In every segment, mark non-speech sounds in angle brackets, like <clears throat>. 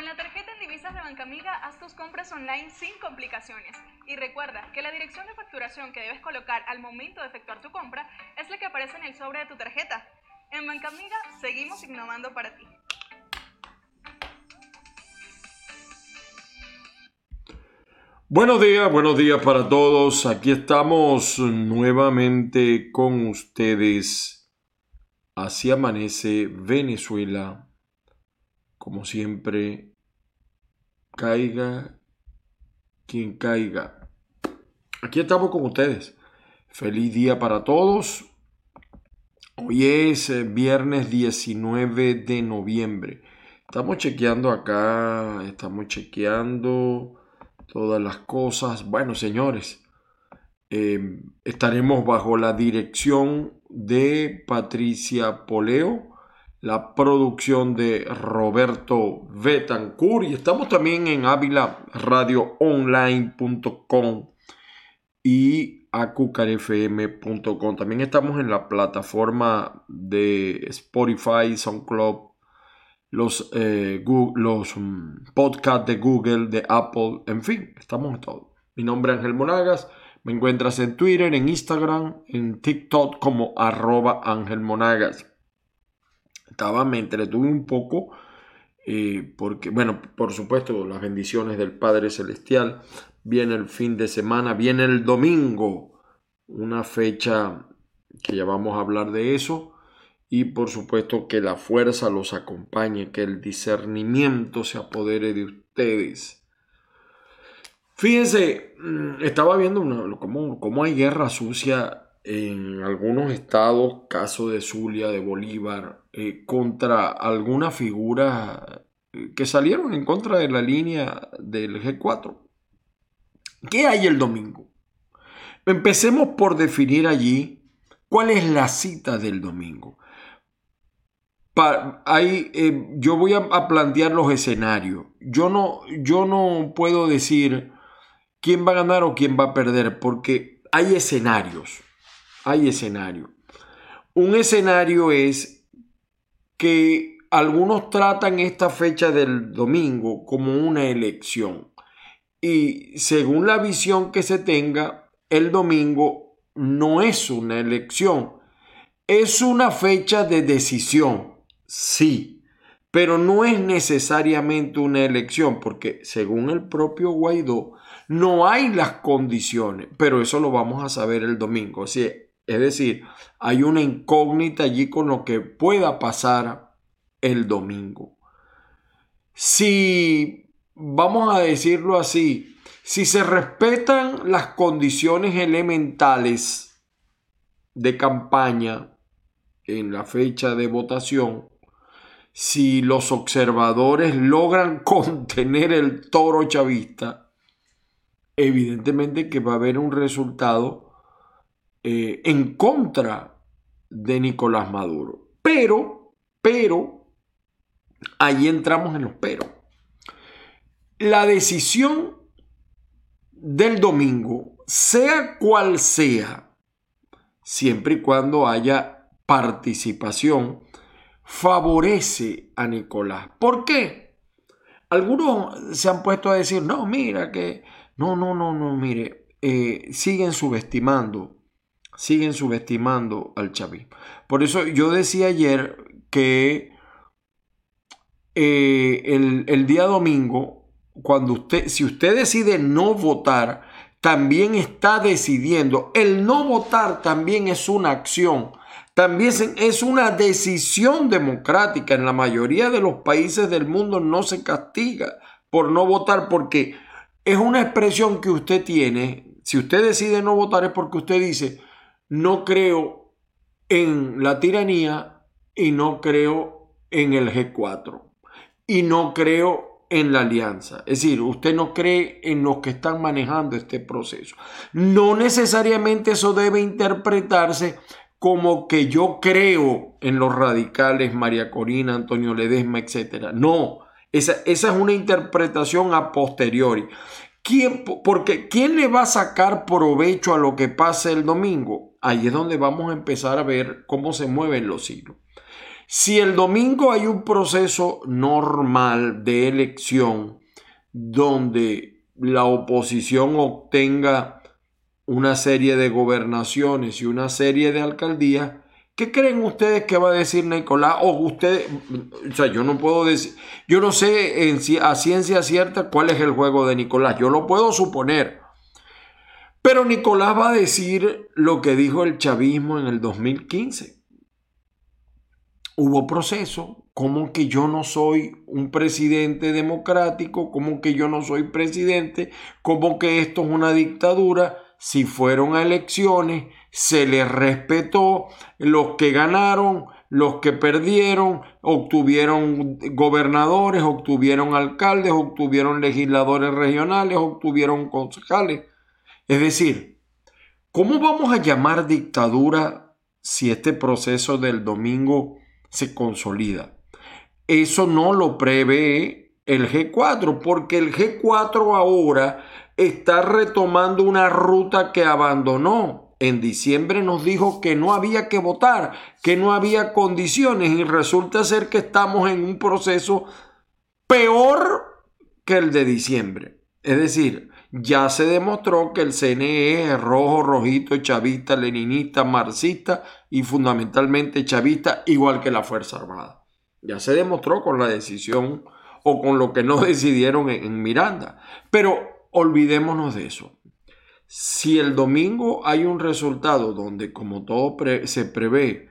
Con la tarjeta en divisas de Bancamiga, haz tus compras online sin complicaciones. Y recuerda que la dirección de facturación que debes colocar al momento de efectuar tu compra es la que aparece en el sobre de tu tarjeta. En Bancamiga seguimos innovando para ti. Buenos días, buenos días para todos. Aquí estamos nuevamente con ustedes. Así amanece Venezuela. Como siempre, caiga quien caiga. Aquí estamos con ustedes. Feliz día para todos. Hoy es eh, viernes 19 de noviembre. Estamos chequeando acá, estamos chequeando todas las cosas. Bueno, señores, em, estaremos bajo la dirección de Patricia Poleo, la producción de Roberto Betancourt y estamos también en avilaradioonline.com y acucarfm.com. También estamos en la plataforma de Spotify, SoundCloud, los, eh, los mm, podcasts de Google, de Apple, en fin, estamos en todo. Mi nombre es Ángel Monagas, me encuentras en Twitter, en Instagram, en TikTok como arroba Ángel Monagas. Me entretuve un poco eh, porque, bueno, por supuesto, las bendiciones del Padre Celestial. Viene el fin de semana, viene el domingo, una fecha que ya vamos a hablar de eso y por supuesto que la fuerza los acompañe, que el discernimiento se apodere de ustedes. Fíjense, mm, estaba viendo cómo, hay guerra sucia en algunos estados, caso de Zulia, de Bolívar, eh, contra alguna figura eh, que salieron en contra de la línea del G4. ¿Qué hay el domingo? Empecemos por definir allí cuál es la cita del domingo eh, yo voy a, plantear los escenarios. Yo no, yo no puedo decir quién va a ganar o quién va a perder, porque hay escenarios. Hay escenarios. Un escenario es que algunos tratan esta fecha del domingo como una elección. Y según la visión que se tenga, el domingo no es una elección, es una fecha de decisión. Sí, pero no es necesariamente una elección, porque según el propio Guaidó, no hay las condiciones, pero eso lo vamos a saber el domingo. Es decir, hay una incógnita allí con lo que pueda pasar el domingo. Si, vamos a decirlo así, si se respetan las condiciones elementales de campaña en la fecha de votación, si los observadores logran <laughs> contener el toro chavista, evidentemente que va a haber un resultado eh, en contra de Nicolás Maduro. Pero, pero, ahí entramos en los pero. La decisión del domingo, sea cual sea, siempre y cuando haya participación favorece a Nicolás. ¿Por qué? Algunos se han puesto a decir, no, mira que, no, no, no, no, mire, eh, siguen subestimando, siguen subestimando al chavismo. Por eso yo decía ayer que eh, el, el día domingo, cuando usted, si usted decide no votar, también está decidiendo. El no votar también es una acción también es una decisión democrática. En la mayoría de los países del mundo no se castiga por no votar porque es una expresión que usted tiene. Si usted decide no votar es porque usted dice, no creo en la tiranía y no creo en el G4 y no creo en la alianza. Es decir, usted no cree en los que están manejando este proceso. No necesariamente eso debe interpretarse como que yo creo en los radicales, María Corina, Antonio Ledesma, etc. No, esa, esa es una interpretación a posteriori. ¿Quién, porque ¿quién le va a sacar provecho a lo que pase el domingo? Ahí es donde vamos a empezar a ver cómo se mueven los hilos. Si el domingo hay un proceso normal de elección donde la oposición obtenga una serie de gobernaciones y una serie de alcaldías, ¿Qué creen ustedes que va a decir Nicolás? O ustedes, o sea, yo no puedo decir, yo no sé a ciencia cierta cuál es el juego de Nicolás, yo lo puedo suponer. Pero Nicolás va a decir lo que dijo el chavismo en el 2015. Hubo proceso, como que yo no soy un presidente democrático, como que yo no soy presidente, como que esto es una dictadura si fueron a elecciones, se les respetó, los que ganaron, los que perdieron, obtuvieron gobernadores, obtuvieron alcaldes, obtuvieron legisladores regionales, obtuvieron concejales. Es decir, ¿cómo vamos a llamar dictadura si este proceso del domingo se consolida? Eso no lo prevé el G4, porque el G4 ahora está retomando una ruta que abandonó. En diciembre nos dijo que no había que votar, que no había condiciones y resulta ser que estamos en un proceso peor que el de diciembre. Es decir, ya se demostró que el CNE es rojo, rojito, chavista, leninista, marxista y fundamentalmente chavista, igual que la Fuerza Armada. Ya se demostró con la decisión o con lo que no <laughs> decidieron en, Miranda. Pero olvidémonos de eso. Si el domingo hay un resultado donde, como todo se prevé,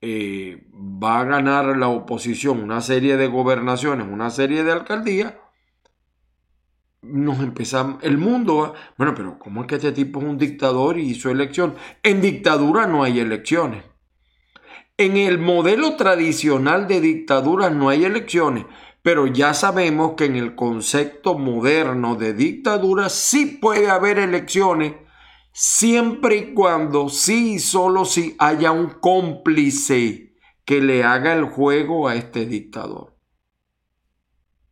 eh, va a ganar la oposición una serie de gobernaciones, una serie de alcaldías, nos empezamos, el mundo va, bueno, pero ¿cómo es que este tipo es un dictador y hizo elección? En dictadura no hay elecciones. En el modelo tradicional de dictadura no hay elecciones, pero ya sabemos que en el concepto moderno de dictadura sí puede haber elecciones siempre y cuando sí y solo si haya un cómplice que le haga el juego a este dictador.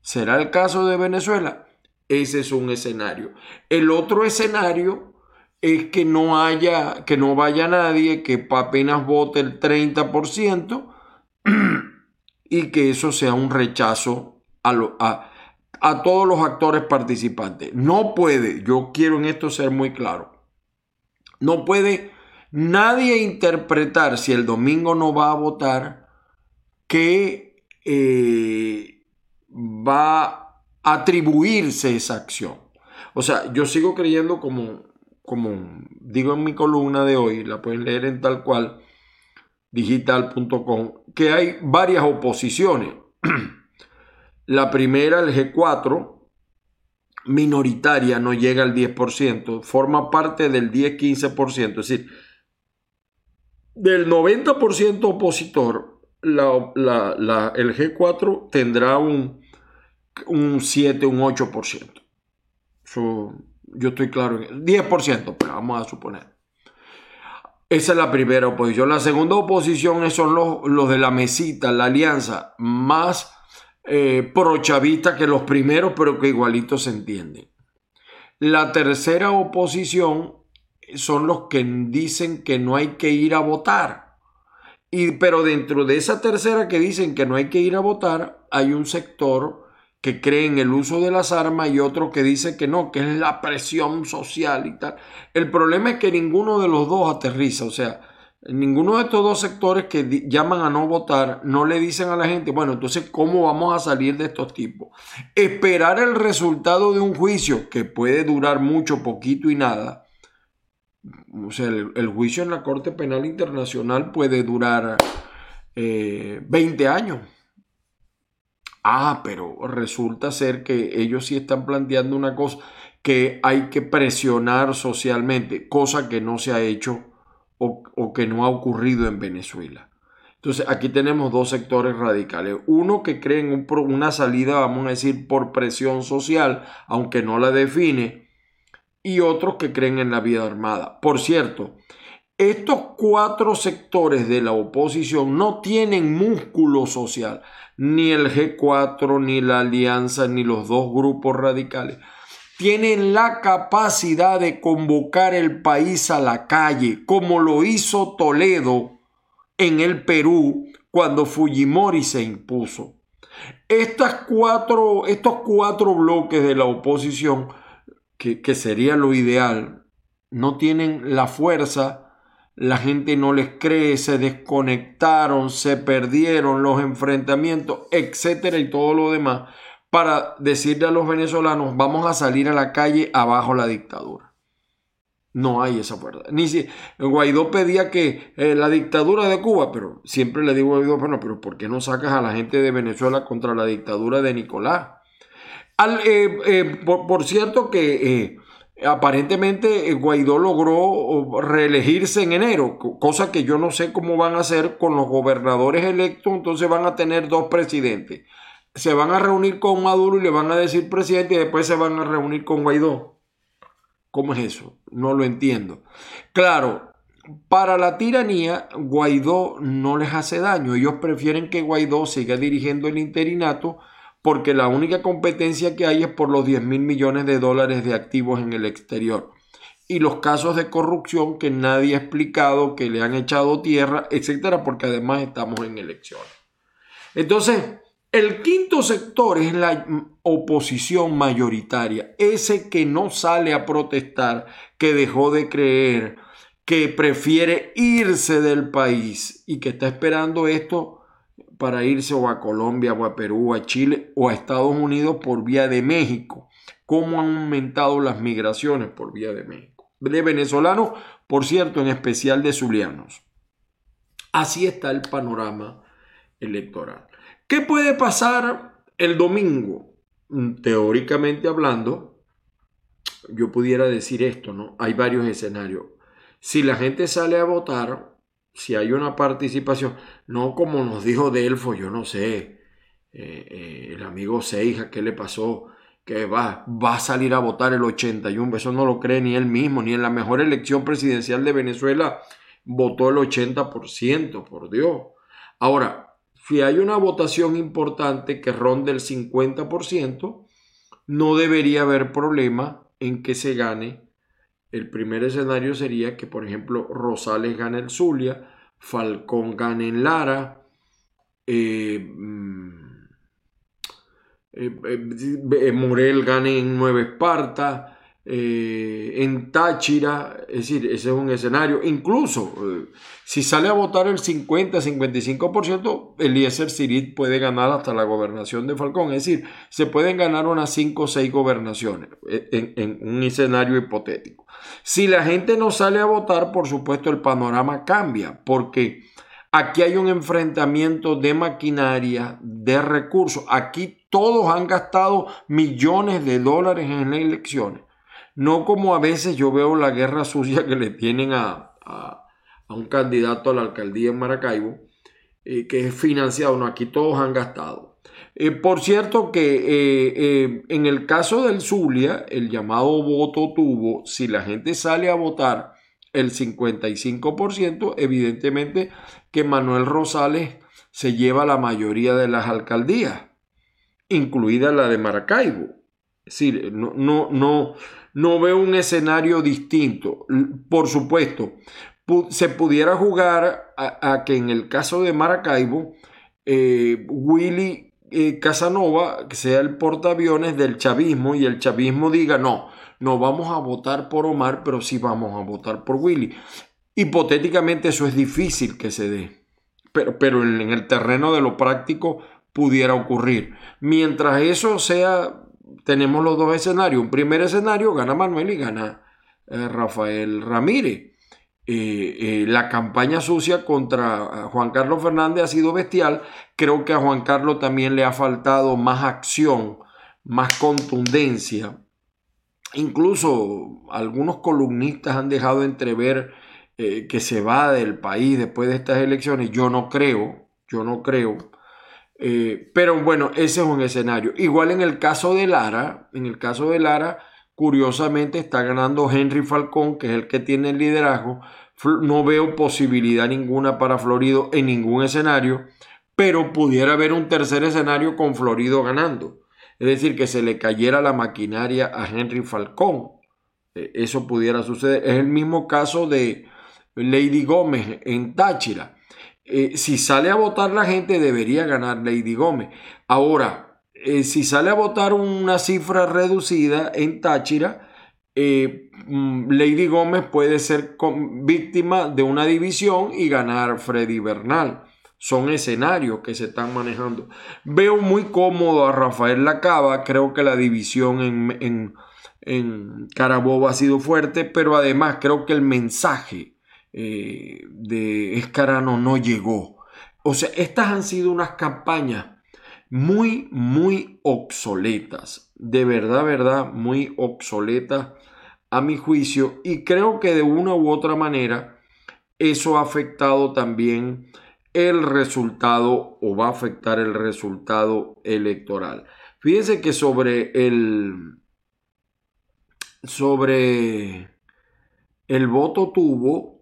¿Será el caso de Venezuela? Ese es un escenario. El otro escenario es que no haya, que no vaya nadie, que apenas vote el 30%, <clears throat> y que eso sea un rechazo a, a, todos los actores participantes. No puede, yo quiero en esto ser muy claro, no puede nadie interpretar si el domingo no va a votar que eh, va a atribuirse esa acción. O sea, yo sigo creyendo como, como digo en mi columna de hoy, la pueden leer en tal cual, digital.com, que hay varias oposiciones. <clears throat> La primera, el G4, minoritaria, no llega al 10%, forma parte del 10-15%, es decir, del 90% opositor, la, el G4 tendrá un, un 7, un 8%. yo estoy claro en 10%, pero vamos a suponer. Esa es la primera oposición. La segunda oposición son los, de la mesita, la alianza, más eh, prochavista que los primeros, pero que igualito se entienden. La tercera oposición son los que dicen que no hay que ir a votar. Y, pero dentro de esa tercera que dicen que no hay que ir a votar, hay un sector que cree en el uso de las armas y otro que dice que no, que es la presión social y tal. El problema es que ninguno de los dos aterriza, o sea, ninguno de estos dos sectores que llaman a no votar no le dicen a la gente, bueno, entonces, ¿cómo vamos a salir de estos tipos? Esperar el resultado de un juicio que puede durar mucho, poquito y nada. O sea, el, juicio en la Corte Penal Internacional puede durar 20 eh, años. Ah, pero resulta ser que ellos sí están planteando una cosa que hay que presionar socialmente, cosa que no se ha hecho o, que no ha ocurrido en Venezuela. Entonces aquí tenemos dos sectores radicales. Uno que cree en una salida, vamos a decir, por presión social, aunque no la define, y otros que creen en la vida armada. Por cierto, estos cuatro sectores de la oposición no tienen músculo social ni el G4, ni la Alianza, ni los dos grupos radicales, tienen la capacidad de convocar el país a la calle, como lo hizo Toledo en el Perú cuando Fujimori se impuso. Estas cuatro, estos cuatro bloques de la oposición, que, que sería lo ideal, no tienen la fuerza la gente no les cree, se desconectaron, se perdieron los enfrentamientos, etcétera y todo lo demás, para decirle a los venezolanos, vamos a salir a la calle abajo la dictadura. No hay esa fuerza. Ni si Guaidó pedía que eh, la dictadura de Cuba, pero siempre le digo a Guaidó, bueno, pero ¿por qué no sacas a la gente de Venezuela contra la dictadura de Nicolás? Al, eh, eh, por, cierto que Aparentemente eh, Guaidó logró reelegirse en enero, cosa que yo no sé cómo van a hacer con los gobernadores electos, entonces van a tener dos presidentes. Se van a reunir con Maduro y le van a decir presidente y después se van a reunir con Guaidó. ¿Cómo es eso? No lo entiendo. Claro, para la tiranía, Guaidó no les hace daño. Ellos prefieren que Guaidó siga dirigiendo el interinato porque la única competencia que hay es por los 10 mil millones de dólares de activos en el exterior. Y los casos de corrupción que nadie ha explicado, que le han echado tierra, etcétera, porque además estamos en elecciones. Entonces, el quinto sector es la oposición mayoritaria, ese que no sale a protestar, que dejó de creer, que prefiere irse del país y que está esperando esto para irse o a Colombia o a Perú, a Chile o a Estados Unidos por vía de México. ¿Cómo han aumentado las migraciones por vía de México? De venezolanos, por cierto, en especial de zulianos. Así está el panorama electoral. ¿Qué puede pasar el domingo? Teóricamente hablando, yo pudiera decir esto, ¿no? Hay varios escenarios. Si la gente sale a votar, si hay una participación, no como nos dijo Delfo, yo no sé, eh, eh, el amigo Seija, ¿qué le pasó? Que va, va a salir a votar el 81, eso no lo cree ni él mismo, ni en la mejor elección presidencial de Venezuela votó el 80%, por Dios. Ahora, si hay una votación importante que ronde el 50%, no debería haber problema en que se gane el primer escenario sería que, por ejemplo, Rosales gane el Zulia, Falcón gane en Lara, eh, mm, eh, eh, Morel gane en Nueva Esparta, eh, en Táchira, es decir, ese es un escenario. Incluso eh, si sale a votar el 50-55%, Eliezer Sirit puede ganar hasta la gobernación de Falcón. Es decir, se pueden ganar unas 5 o 6 gobernaciones eh, en, en un escenario hipotético. Si la gente no sale a votar, por supuesto el panorama cambia, porque aquí hay un enfrentamiento de maquinaria, de recursos. Aquí todos han gastado millones de dólares en las elecciones no como a veces yo veo la guerra sucia que le tienen a, un candidato a la alcaldía en Maracaibo, eh, que es financiado. No, aquí todos han gastado. Eh, por cierto que eh, en el caso del Zulia, el llamado voto tuvo, si la gente sale a votar el 55%, evidentemente que Manuel Rosales se lleva la mayoría de las alcaldías, incluida la de Maracaibo. Es decir, no, no, no, no veo un escenario distinto. Por supuesto, se pudiera jugar a, que en el caso de Maracaibo, eh, Willy eh, Casanova sea el portaaviones del chavismo y el chavismo diga, no, no vamos a votar por Omar, pero sí vamos a votar por Willy. Hipotéticamente eso es difícil que se dé, pero, pero en el terreno de lo práctico pudiera ocurrir. Mientras eso sea tenemos los dos escenarios. Un primer escenario gana Manuel y gana eh, Rafael Ramírez. Eh, eh, la campaña sucia contra Juan Carlos Fernández ha sido bestial. Creo que a Juan Carlos también le ha faltado más acción, más contundencia. Incluso algunos columnistas han dejado entrever que se va del país después de estas elecciones. Yo no creo, yo no creo. Eh, pero bueno, ese es un escenario. Igual en el caso de Lara, en el caso de Lara, curiosamente está ganando Henry Falcón, que es el que tiene el liderazgo. No veo posibilidad ninguna para Florido en ningún escenario, pero pudiera haber un tercer escenario con Florido ganando. Es decir, que se le cayera la maquinaria a Henry Falcón. Eh, eso pudiera suceder. Es el mismo caso de Lady Gómez en Táchira eh, si sale a votar la gente, debería ganar Lady Gómez. Ahora, eh, si sale a votar una cifra reducida en Táchira, eh, mm, Lady Gómez puede ser víctima de una división y ganar Freddy Bernal. Son escenarios que se están manejando. Veo muy cómodo a Rafael Lacaba. Creo que la división en, Carabobo ha sido fuerte, pero además creo que el mensaje eh, de Escarano no llegó. O sea, estas han sido unas campañas muy, muy obsoletas. De verdad, verdad, muy obsoletas a mi juicio. Y creo que de una u otra manera eso ha afectado también el resultado o va a afectar el resultado electoral. Fíjense que sobre el sobre el voto tuvo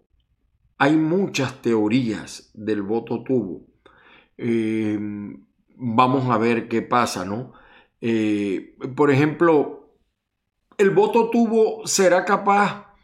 hay muchas teorías del voto tubo. Eh, vamos a ver qué pasa, ¿no? Eh, por ejemplo, el voto tubo será capaz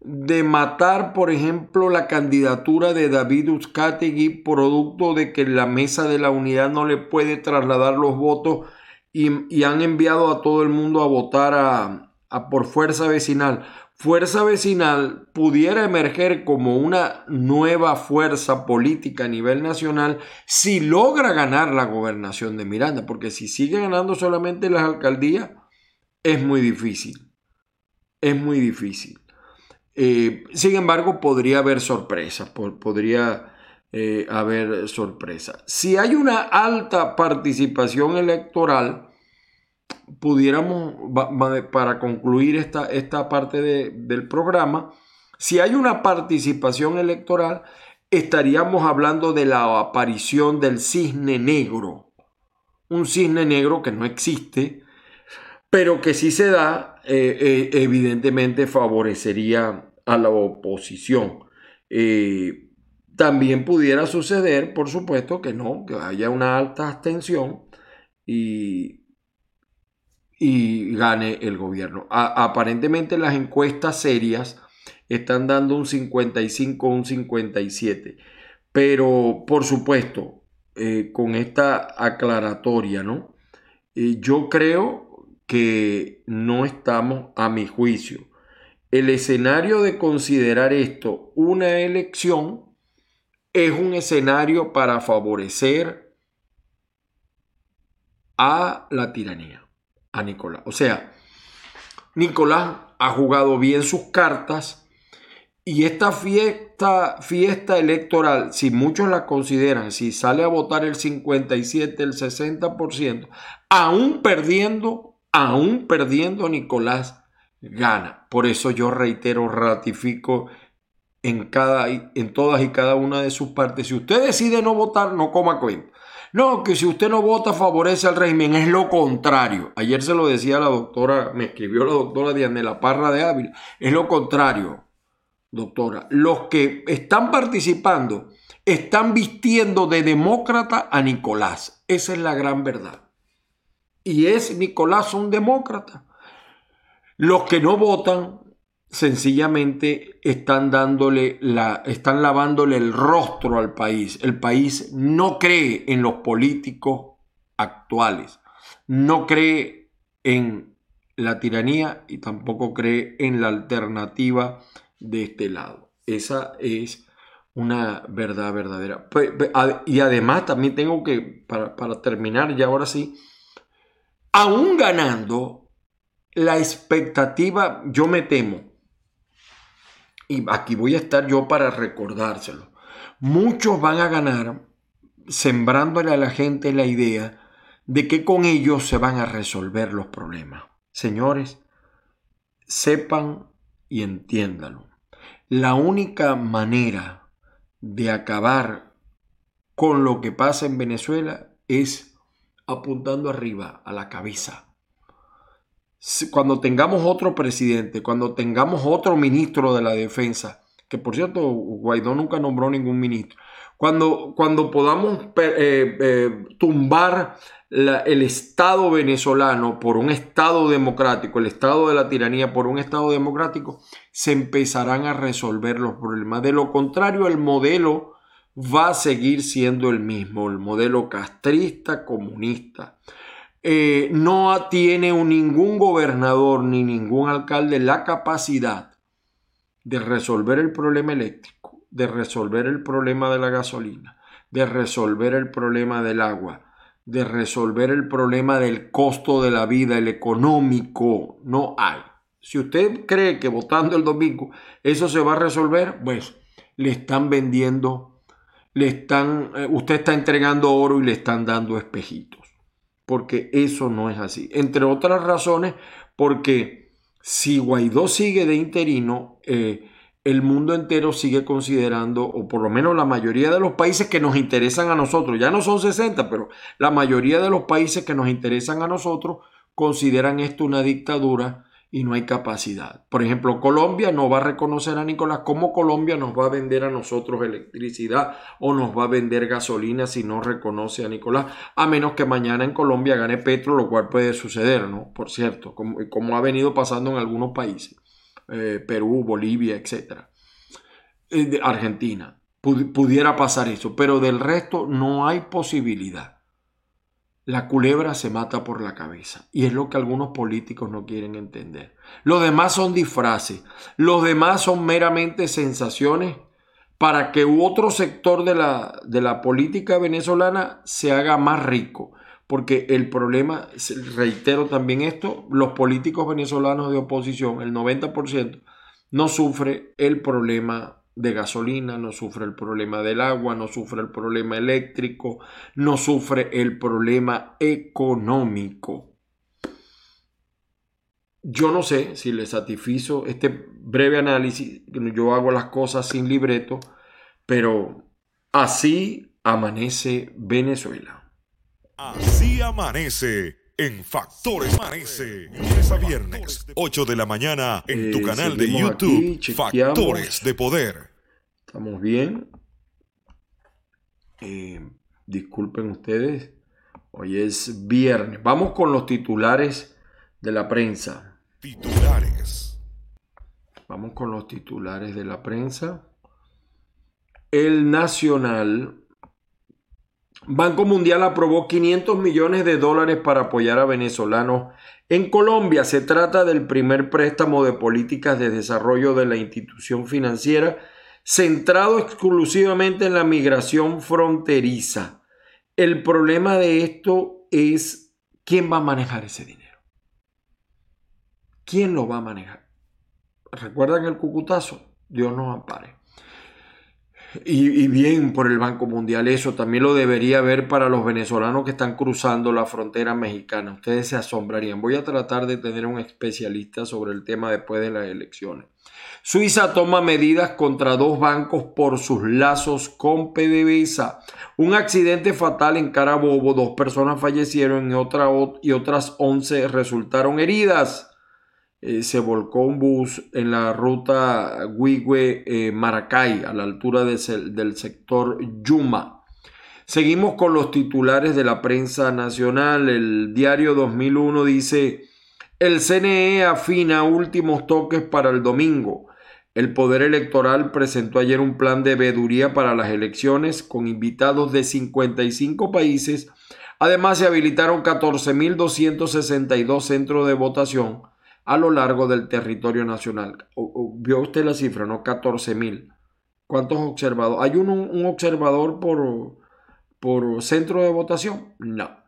de matar, por ejemplo, la candidatura de David Uzcategui, producto de que la mesa de la unidad no le puede trasladar los votos y, han enviado a todo el mundo a votar a por fuerza vecinal. Fuerza Vecinal pudiera emerger como una nueva fuerza política a nivel nacional si logra ganar la gobernación de Miranda, porque si sigue ganando solamente las alcaldías, es muy difícil. Es muy difícil. Eh, sin embargo, podría haber sorpresas, podría eh, haber sorpresas. Si hay una alta participación electoral, pudiéramos, para concluir esta, esta parte del programa, si hay una participación electoral, estaríamos hablando de la aparición del cisne negro. Un cisne negro que no existe, pero que si se da, eh, eh, evidentemente favorecería a la oposición. Eh, también pudiera suceder, por supuesto, que no, que haya una alta abstención y y gane el gobierno. aparentemente las encuestas serias están dando un 55, un 57. Pero por supuesto, eh, con esta aclaratoria, ¿no? Eh, yo creo que no estamos a mi juicio. El escenario de considerar esto una elección es un escenario para favorecer a la tiranía a Nicolás. O sea, Nicolás ha jugado bien sus cartas y esta fiesta, fiesta electoral, si muchos la consideran, si sale a votar el 57, el 60%, aún perdiendo, aún perdiendo, Nicolás gana. Por eso yo reitero, ratifico en, cada, en todas y cada una de sus partes. Si usted decide no votar, no coma cuenta. No, que si usted no vota favorece al régimen, es lo contrario. Ayer se lo decía la doctora, me escribió la doctora Dianela Parra de Ávila, es lo contrario, doctora. Los que están participando están vistiendo de demócrata a Nicolás. Esa es la gran verdad. Y es Nicolás un demócrata. Los que no votan sencillamente están dándole la, están lavándole el rostro al país. El país no cree en los políticos actuales, no cree en la tiranía y tampoco cree en la alternativa de este lado. Esa es una verdad verdadera. Y además también tengo que, para, para terminar ya ahora sí, aún ganando, la expectativa, yo me temo, y aquí voy a estar yo para recordárselo. Muchos van a ganar sembrándole a la gente la idea de que con ellos se van a resolver los problemas. Señores, sepan y entiéndanlo. La única manera de acabar con lo que pasa en Venezuela es apuntando arriba, a la cabeza cuando tengamos otro presidente, cuando tengamos otro ministro de la defensa, que por cierto Guaidó nunca nombró ningún ministro, cuando, cuando podamos eh, eh, tumbar el Estado venezolano por un Estado democrático, el Estado de la tiranía por un Estado democrático, se empezarán a resolver los problemas. De lo contrario, el modelo va a seguir siendo el mismo, el modelo castrista comunista. Eh, no tiene ningún gobernador ni ningún alcalde la capacidad de resolver el problema eléctrico, de resolver el problema de la gasolina, de resolver el problema del agua, de resolver el problema del costo de la vida, el económico. No hay. Si usted cree que votando el domingo eso se va a resolver, pues le están vendiendo, le están, eh, usted está entregando oro y le están dando espejitos. Porque eso no es así. Entre otras razones, porque si Guaidó sigue de interino, eh, el mundo entero sigue considerando, o por lo menos la mayoría de los países que nos interesan a nosotros, ya no son 60, pero la mayoría de los países que nos interesan a nosotros consideran esto una dictadura y no hay capacidad. Por ejemplo, Colombia no va a reconocer a Nicolás. ¿Cómo Colombia nos va a vender a nosotros electricidad o nos va a vender gasolina si no reconoce a Nicolás? A menos que mañana en Colombia gane Petro, lo cual puede suceder, ¿no? Por cierto, como, como ha venido pasando en algunos países. Eh, Perú, Bolivia, etc. Eh, Argentina. pudiera pasar eso, pero del resto no hay posibilidad. La culebra se mata por la cabeza y es lo que algunos políticos no quieren entender. Los demás son disfraces, los demás son meramente sensaciones para que otro sector de la, de la política venezolana se haga más rico. Porque el problema, reitero también esto, los políticos venezolanos de oposición, el 90%, no sufre el problema de gasolina, no sufre el problema del agua, no sufre el problema eléctrico, no sufre el problema económico. Yo no sé si le satisfizo este breve análisis, yo hago las cosas sin libreto, pero así amanece Venezuela. Así amanece en Factores Amanece. Lunes a viernes, 8 de la mañana, en tu eh, canal de YouTube, Factores de Poder. Estamos bien. Eh, disculpen ustedes. Hoy es viernes. Vamos con los titulares de la prensa. Titulares. Vamos con los titulares de la prensa. El Nacional Banco Mundial aprobó 500 millones de dólares para apoyar a venezolanos en Colombia. Se trata del primer préstamo de políticas de desarrollo de la institución financiera centrado exclusivamente en la migración fronteriza. El problema de esto es quién va a manejar ese dinero. ¿Quién lo va a manejar? ¿Recuerdan el cucutazo? Dios nos ampare. Y, bien por el Banco Mundial, eso también lo debería ver para los venezolanos que están cruzando la frontera mexicana. Ustedes se asombrarían. Voy a tratar de tener un especialista sobre el tema después de las elecciones. Suiza toma medidas contra dos bancos por sus lazos con PDVSA. Un accidente fatal en Carabobo, dos personas fallecieron y, otra, y otras 11 resultaron heridas. Eh, se volcó un bus en la ruta Huigüe-Maracay, a la altura del sector Yuma. Seguimos con los titulares de la prensa nacional. El diario 2001 dice, el CNE afina últimos toques para el domingo. El Poder Electoral presentó ayer un plan de veeduría para las elecciones con invitados de 55 países. Además, se habilitaron 14.262 centros de votación a lo largo del territorio nacional. vio usted la cifra, ¿no? 14 mil. ¿Cuántos observadores? ¿Hay un, un observador por, por centro de votación? No.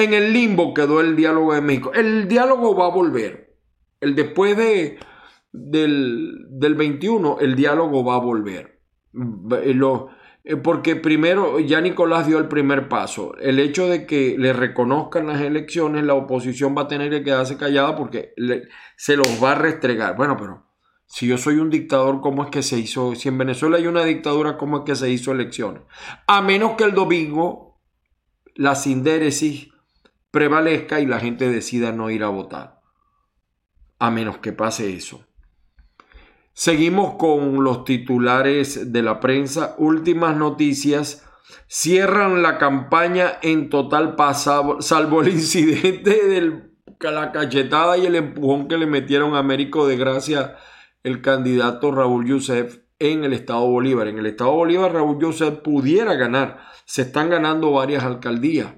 En el limbo quedó el diálogo de México. El diálogo va a volver. El después de, del, del 21, el diálogo va a volver. Lo, eh, porque primero ya Nicolás dio el primer paso. El hecho de que le reconozcan las elecciones, la oposición va a tener que quedarse callada porque se los va a restregar. Bueno, pero si yo soy un dictador, ¿cómo es que se hizo? Si en Venezuela hay una dictadura, ¿cómo es que se hizo elecciones? A menos que el domingo la sindéresis prevalezca y la gente decida no ir a votar. A menos que pase eso. Seguimos con los titulares de la prensa. Últimas noticias. Cierran la campaña en total pasado, salvo el <laughs> incidente de la cachetada y el empujón que le metieron a Américo de Gracia el candidato Raúl Youssef. en el estado Bolívar. En el estado Bolívar Raúl Joseph pudiera ganar. Se están ganando varias alcaldías.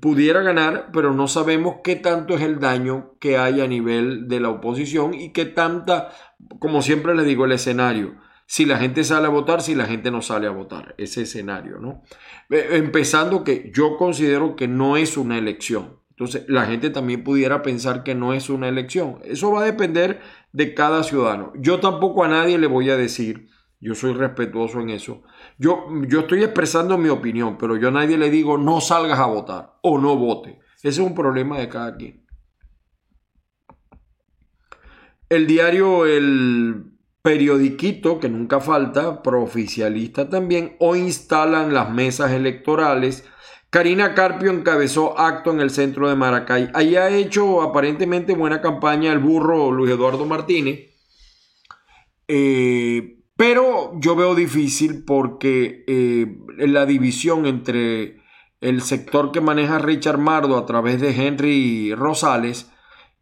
Pudiera ganar, pero no sabemos qué tanto es el daño que hay a nivel de la oposición y qué tanta, como siempre les digo, el escenario. Si la gente sale a votar, si la gente no sale a votar. Ese escenario, ¿no? Eh, empezando que yo considero que no es una elección. Entonces, la gente también pudiera pensar que no es una elección. Eso va a depender de cada ciudadano. Yo tampoco a nadie le voy a decir, yo soy respetuoso en eso. Yo, yo estoy expresando mi opinión, pero yo a nadie le digo no salgas a votar o no vote. Ese es un problema de cada quien. El diario El Periodiquito, que nunca falta, prooficialista también, hoy instalan las mesas electorales Karina Carpio encabezó acto en el centro de Maracay. Ahí ha hecho aparentemente buena campaña el burro Luis Eduardo Martínez. Eh, pero yo veo difícil porque eh, la división entre el sector que maneja Richard Mardo a través de Henry Rosales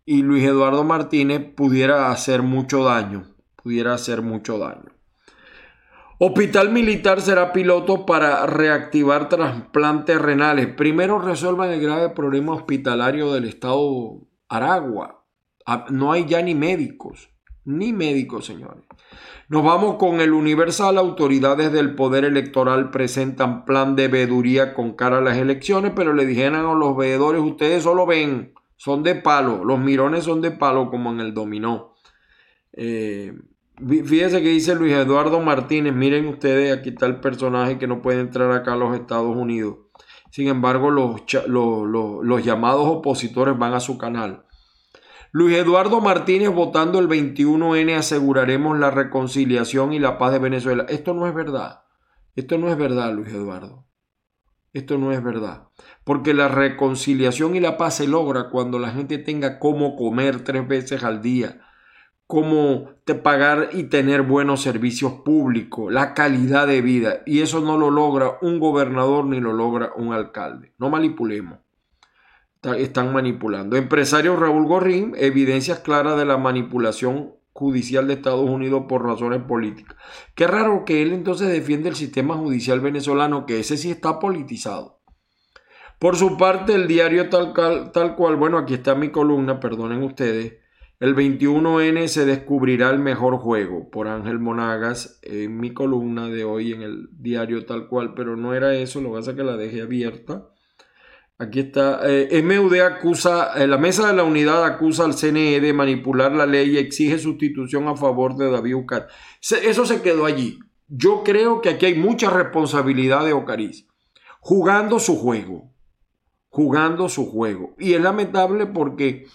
y Luis Eduardo Martínez pudiera hacer mucho daño. Pudiera hacer mucho daño. Hospital Militar será piloto para reactivar trasplantes renales. Primero resuelvan el grave problema hospitalario del estado Aragua. Ah, no hay ya ni médicos, ni médicos, señores. Nos vamos con el Universal. Autoridades del Poder Electoral presentan plan de veeduría con cara a las elecciones, pero le dijeron a los veedores, ustedes solo ven, son de palo, los mirones son de palo como en el dominó. Eh, Fíjense que dice Luis Eduardo Martínez, miren ustedes, aquí está el personaje que no puede entrar acá a los Estados Unidos. Sin embargo, los, llamados opositores van a su canal. Luis Eduardo Martínez votando el 21N aseguraremos la reconciliación y la paz de Venezuela. Esto no es verdad. Esto no es verdad, Luis Eduardo. Esto no es verdad. Porque la reconciliación y la paz se logra cuando la gente tenga cómo comer tres veces al día cómo te pagar y tener buenos servicios públicos, la calidad de vida. Y eso no lo logra un gobernador ni lo logra un alcalde. No manipulemos. Están manipulando. Empresario Raúl Gorrín, evidencias claras de la manipulación judicial de Estados Unidos por razones políticas. Qué raro que él entonces defiende el sistema judicial venezolano, que ese sí está politizado. Por su parte, el diario tal, cual, bueno, aquí está mi columna, perdonen ustedes, el 21N se descubrirá el mejor juego por Ángel Monagas en mi columna de hoy en el diario tal cual, pero no era eso, lo que pasa es que la dejé abierta. Aquí está, eh, MUD acusa, eh, la mesa de la unidad acusa al CNE de manipular la ley y exige sustitución a favor de David Ucar. Eso se quedó allí. Yo creo que aquí hay mucha responsabilidad de Ocariz, jugando su juego, jugando su juego. Y es lamentable porque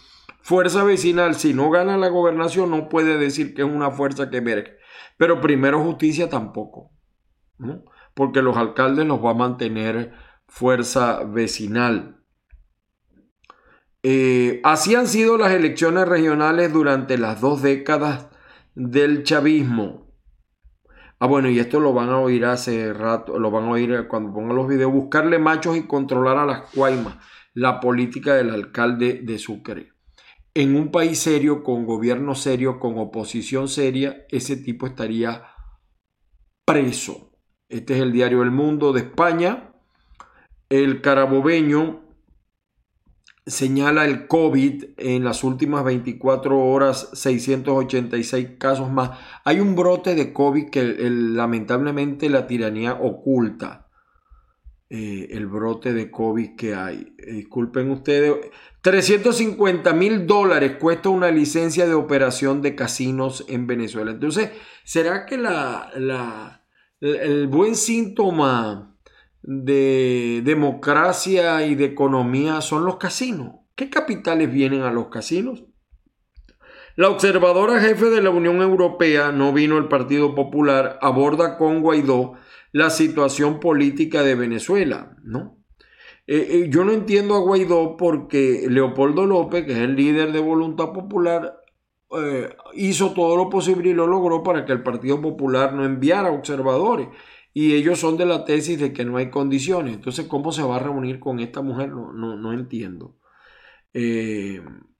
Fuerza vecinal, si no gana la gobernación, no puede decir que es una fuerza que emerge. Pero primero justicia tampoco, porque los alcaldes los va a mantener fuerza vecinal. Eh, así han sido las elecciones regionales durante las dos décadas del chavismo. Ah, bueno, y esto lo van a oír hace rato, lo van a oír cuando pongan los videos, buscarle machos y controlar a las cuaimas, la política del alcalde de Sucre en un país serio, con gobierno serio, con oposición seria, ese tipo estaría preso. Este es el diario El Mundo de España. El carabobeño señala el COVID en las últimas 24 horas, 686 casos más. Hay un brote de COVID que lamentablemente la tiranía oculta. Eh, el brote de COVID que hay. disculpen ustedes, 350 mil dólares cuesta una licencia de operación de casinos en Venezuela. Entonces, ¿será que la, el buen síntoma de democracia y de economía son los casinos? ¿Qué capitales vienen a los casinos? La observadora jefe de la Unión Europea, no vino el Partido Popular, aborda con Guaidó la situación política de Venezuela, ¿no? Eh, eh, yo no entiendo a Guaidó porque Leopoldo López, que es el líder de Voluntad Popular, eh, hizo todo lo posible y lo logró para que el Partido Popular no enviara observadores. Y ellos son de la tesis de que no hay condiciones. Entonces, ¿cómo se va a reunir con esta mujer? No, no, entiendo.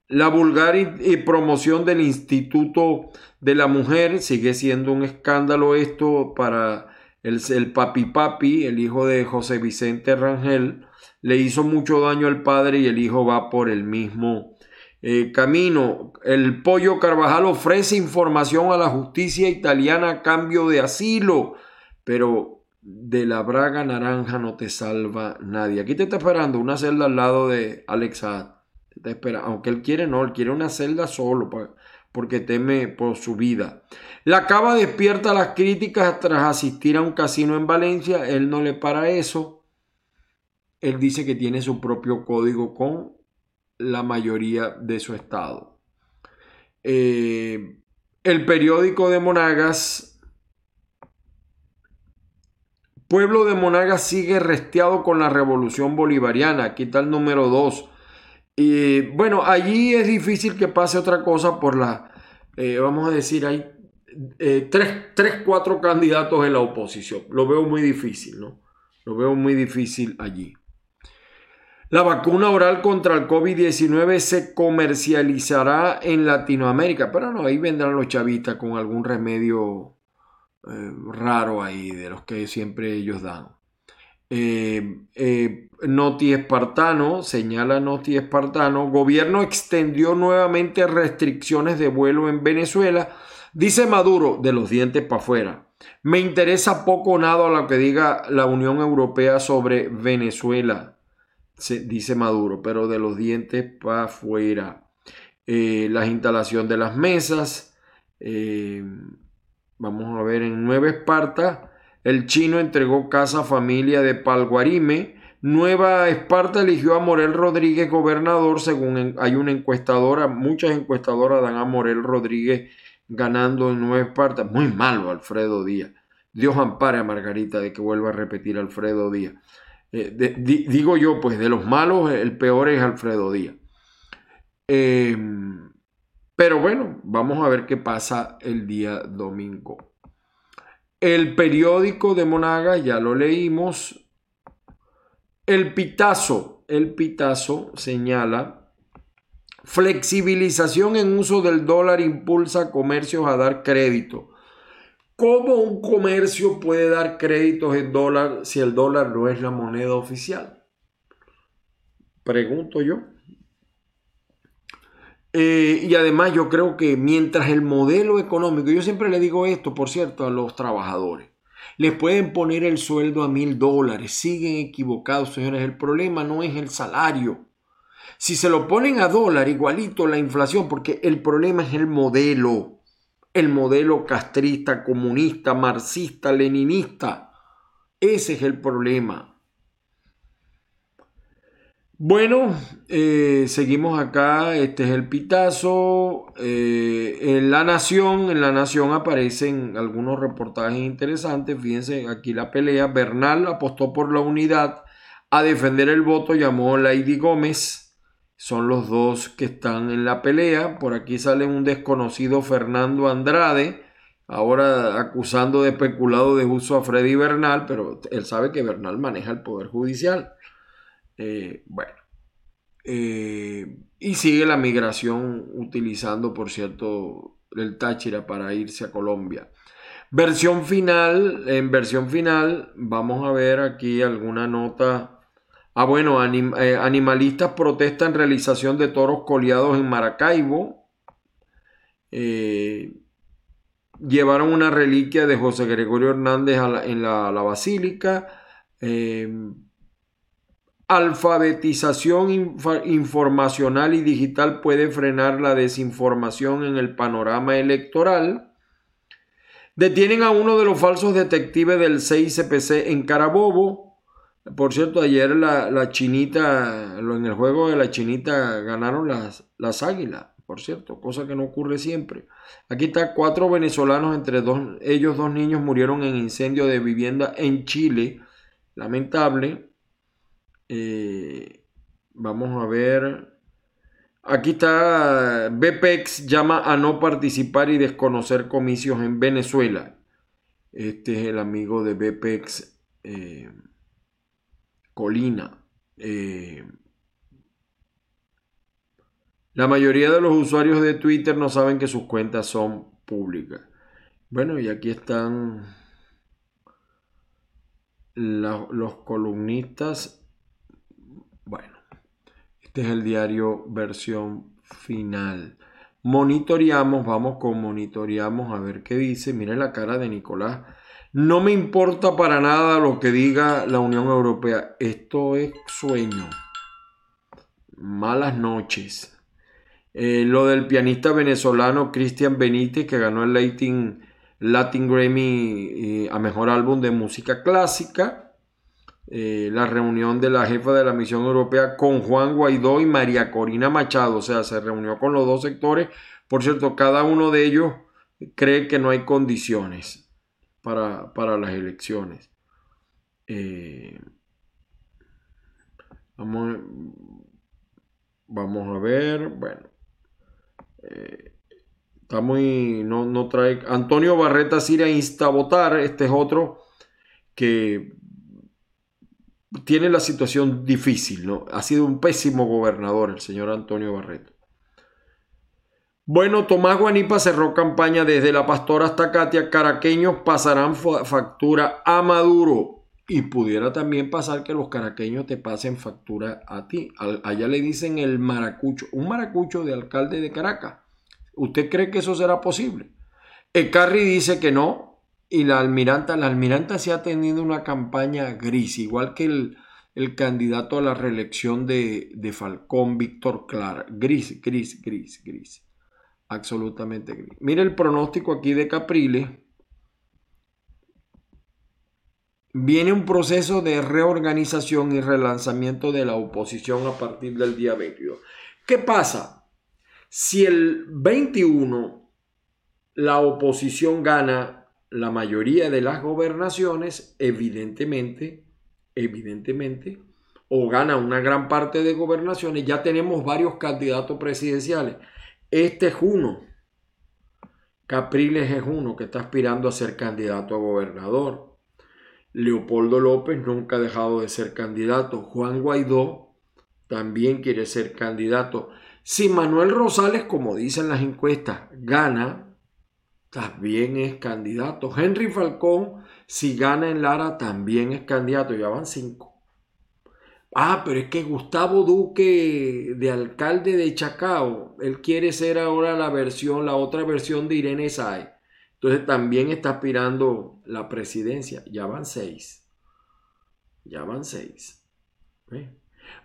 La vulgar y, promoción del Instituto de la Mujer sigue siendo un escándalo esto para el, el papi papi, el hijo de José Vicente Rangel. Le hizo mucho daño al padre y el hijo va por el mismo eh, camino. El pollo Carvajal ofrece información a la justicia italiana a cambio de asilo, pero de la braga naranja no te salva nadie. Aquí te está esperando una celda al lado de Alex te espera, aunque él quiere, no, él quiere una celda solo porque teme por su vida. La cava despierta las críticas tras asistir a un casino en Valencia. Él no le para eso. Él dice que tiene su propio código con la mayoría de su estado. Eh, el periódico de Monagas, Pueblo de Monagas sigue resteado con la revolución bolivariana. Aquí está el número 2. Y bueno, allí es difícil que pase otra cosa por la, eh, vamos a decir, hay eh, tres, tres, cuatro candidatos en la oposición. Lo veo muy difícil, ¿no? Lo veo muy difícil allí. La vacuna oral contra el COVID-19 se comercializará en Latinoamérica, pero no, ahí vendrán los chavistas con algún remedio eh, raro ahí de los que siempre ellos dan. Eh, eh, Noti Espartano, señala Noti Espartano, gobierno extendió nuevamente restricciones de vuelo en Venezuela. Dice Maduro, de los dientes para afuera. Me interesa poco o nada lo que diga la Unión Europea sobre Venezuela, dice Maduro, pero de los dientes para afuera. Eh, la instalación de las mesas. Vamos a ver en Nueva Esparta el chino entregó casa a familia de Palguarime. Nueva Esparta eligió a Morel Rodríguez gobernador, según hay una encuestadora, muchas encuestadoras dan a Morel Rodríguez ganando en Nueva Esparta. Muy malo Alfredo Díaz. Dios ampare a Margarita de que vuelva a repetir Alfredo Díaz. Eh, digo yo, pues de los malos, el peor es Alfredo Díaz. Em, pero bueno, vamos a ver qué pasa el día domingo. El periódico de Monagas, ya lo leímos. El Pitazo, el Pitazo señala, flexibilización en uso del dólar impulsa comercios a dar crédito. ¿Cómo un comercio puede dar créditos en dólar si el dólar no es la moneda oficial? Pregunto yo. Eh, y además yo creo que mientras el modelo económico, yo siempre le digo esto, por cierto, a los trabajadores, les pueden poner el sueldo a mil dólares, siguen equivocados, señores, el problema no es el salario. Si se lo ponen a dólar, igualito la inflación, porque el problema es el modelo, el modelo castrista, comunista, marxista, leninista. Ese es el problema. Bueno, eh, seguimos acá. Este es el pitazo. Eh, en La Nación, en La Nación aparecen algunos reportajes interesantes. Fíjense aquí la pelea. Bernal apostó por la unidad a defender el voto. Llamó Lady Gómez. Son los dos que están en la pelea. Por aquí sale un desconocido Fernando Andrade. Ahora acusando de especulado de uso a Freddy Bernal, pero él sabe que Bernal maneja el poder judicial. Eh, bueno. Eh, y sigue la migración utilizando, por cierto, el Táchira para irse a Colombia. Versión final, en versión final, vamos a ver aquí alguna nota. Ah, bueno, eh, animalistas protestan realización de toros coleados en Maracaibo. llevaron una reliquia de José Gregorio Hernández en la, la basílica. Alfabetización informacional y digital puede frenar la desinformación en el panorama electoral. Detienen a uno de los falsos detectives del CICPC en Carabobo. Por cierto, ayer la, chinita, en el juego de la chinita ganaron las, las águilas, por cierto, cosa que no ocurre siempre. Aquí está cuatro venezolanos, entre dos, ellos dos niños murieron en incendio de vivienda en Chile. Lamentable. Eh, vamos a ver. Aquí está, BPEX llama a no participar y desconocer comicios en Venezuela. Este es el amigo de BPEX, eh, Colina. Eh, La mayoría de los usuarios de Twitter no saben que sus cuentas son públicas. Bueno, y aquí están los columnistas. Bueno, este es el diario versión final. Monitoreamos, vamos con monitoreamos a ver qué dice. Mire la cara de Nicolás. No me importa para nada lo que diga la Unión Europea. Esto es sueño. Malas noches. Eh, lo del pianista venezolano Cristian Benítez que ganó el Latin, Latin Grammy eh, a Mejor Álbum de Música Clásica. Eh, la reunión de la jefa de la misión europea con Juan Guaidó y María Corina Machado, o sea, se reunió con los dos sectores. Por cierto, cada uno de ellos cree que no hay condiciones para, las elecciones. Eh, vamos, vamos, a ver, bueno. Eh, está muy, no, no trae. Antonio Barreta Sira insta a votar, este es otro que tiene la situación difícil, ¿no? Ha sido un pésimo gobernador el señor Antonio Barreto. Bueno, Tomás Guanipa cerró campaña desde La Pastora hasta Katia. Caraqueños pasarán factura a Maduro. Y pudiera también pasar que los caraqueños te pasen factura a ti. Allá le dicen el maracucho, un maracucho de alcalde de Caracas. ¿Usted cree que eso será posible? El Carri dice que no, y la almiranta, la almiranta se ha tenido una campaña gris, igual que el, candidato a la reelección de, de, Falcón, Víctor Clara. Gris, gris, gris, gris. Absolutamente gris. Mire el pronóstico aquí de Capriles. Viene un proceso de reorganización y relanzamiento de la oposición a partir del día 22. ¿Qué pasa? Si el 21 la oposición gana la mayoría de las gobernaciones, evidentemente, evidentemente, o gana una gran parte de gobernaciones, ya tenemos varios candidatos presidenciales. Este es uno. Capriles es uno que está aspirando a ser candidato a gobernador. Leopoldo López nunca ha dejado de ser candidato. Juan Guaidó también quiere ser candidato. Si Manuel Rosales, como dicen las encuestas, gana, también es candidato. Henry Falcón, si gana en Lara, también es candidato. Ya van cinco. Ah, pero es que Gustavo Duque, de alcalde de Chacao, él quiere ser ahora la versión, la otra versión de Irene Sae. Entonces también está aspirando la presidencia. Ya van seis. Ya van seis. ¿Eh?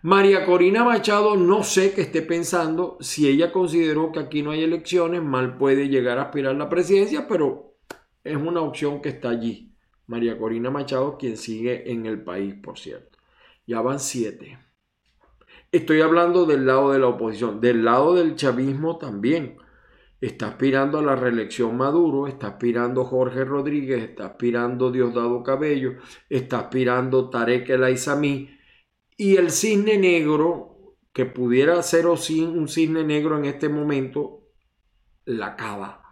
María Corina Machado no sé qué esté pensando, si ella consideró que aquí no hay elecciones, mal puede llegar a aspirar a la presidencia, pero es una opción que está allí. María Corina Machado, quien sigue en el país, por cierto. Ya van siete. Estoy hablando del lado de la oposición, del lado del chavismo también. Está aspirando a la reelección Maduro, está aspirando Jorge Rodríguez, está aspirando Diosdado Cabello, está aspirando Tarek El y el cisne negro, que pudiera ser un cisne negro en este momento, la acaba.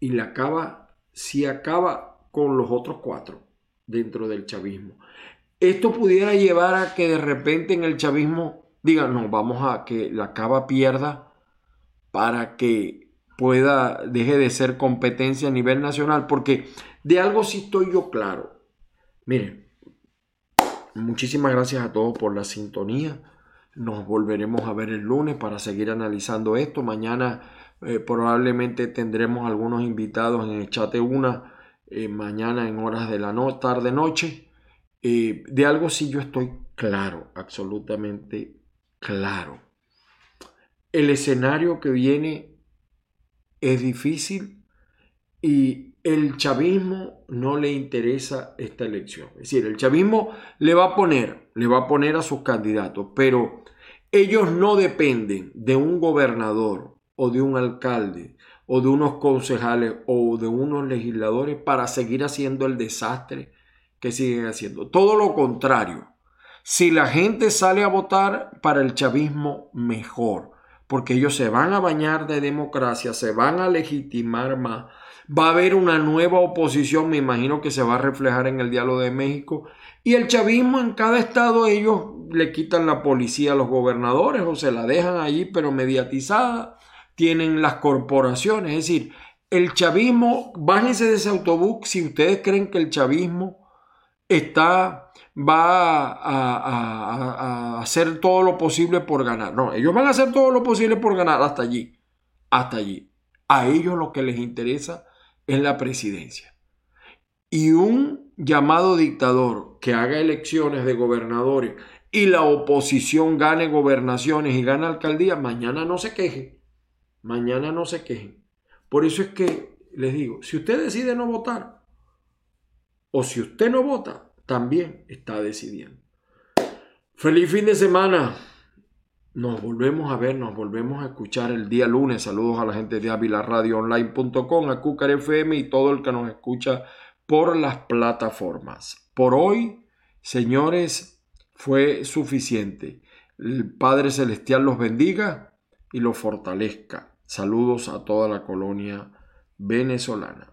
Y la acaba, si acaba con los otros cuatro dentro del chavismo. Esto pudiera llevar a que de repente en el chavismo digan, no, vamos a que la cava pierda para que pueda, deje de ser competencia a nivel nacional, porque de algo sí estoy yo claro. Miren, Muchísimas gracias a todos por la sintonía. Nos volveremos a ver el lunes para seguir analizando esto. Mañana eh, probablemente tendremos algunos invitados en el chat una, eh, mañana en horas de la tarde, noche. Eh, de algo sí yo estoy claro, absolutamente claro. El escenario que viene es difícil y el chavismo no le interesa esta elección. Es decir, el chavismo le va a poner, le va a poner a sus candidatos, pero ellos no dependen de un gobernador o de un alcalde o de unos concejales o de unos legisladores para seguir haciendo el desastre que siguen haciendo. Todo lo contrario. Si la gente sale a votar para el chavismo, mejor porque ellos se van a bañar de democracia, se van a legitimar más. Va a haber una nueva oposición, me imagino que se va a reflejar en el diálogo de México. Y el chavismo en cada estado, ellos le quitan la policía a los gobernadores o se la dejan allí, pero mediatizada. Tienen las corporaciones, es decir, el chavismo, bájense de ese autobús si ustedes creen que el chavismo está, va a, hacer todo lo posible por ganar. No, ellos van a hacer todo lo posible por ganar hasta allí, hasta allí. A ellos lo que les interesa es la presidencia. Y un llamado dictador que haga elecciones de gobernadores y la oposición gane gobernaciones y gane alcaldía, mañana no se queje. Mañana no se quejen. Por eso es que les digo, si usted decide no votar, o si usted no vota, también está decidiendo. Feliz fin de semana. Nos volvemos a ver, nos volvemos a escuchar el día lunes. Saludos a la gente de avilaradioonline.com, a Cucar FM y todo el que nos escucha por las plataformas. Por hoy, señores, fue suficiente. El Padre Celestial los bendiga y los fortalezca. Saludos a toda la colonia venezolana.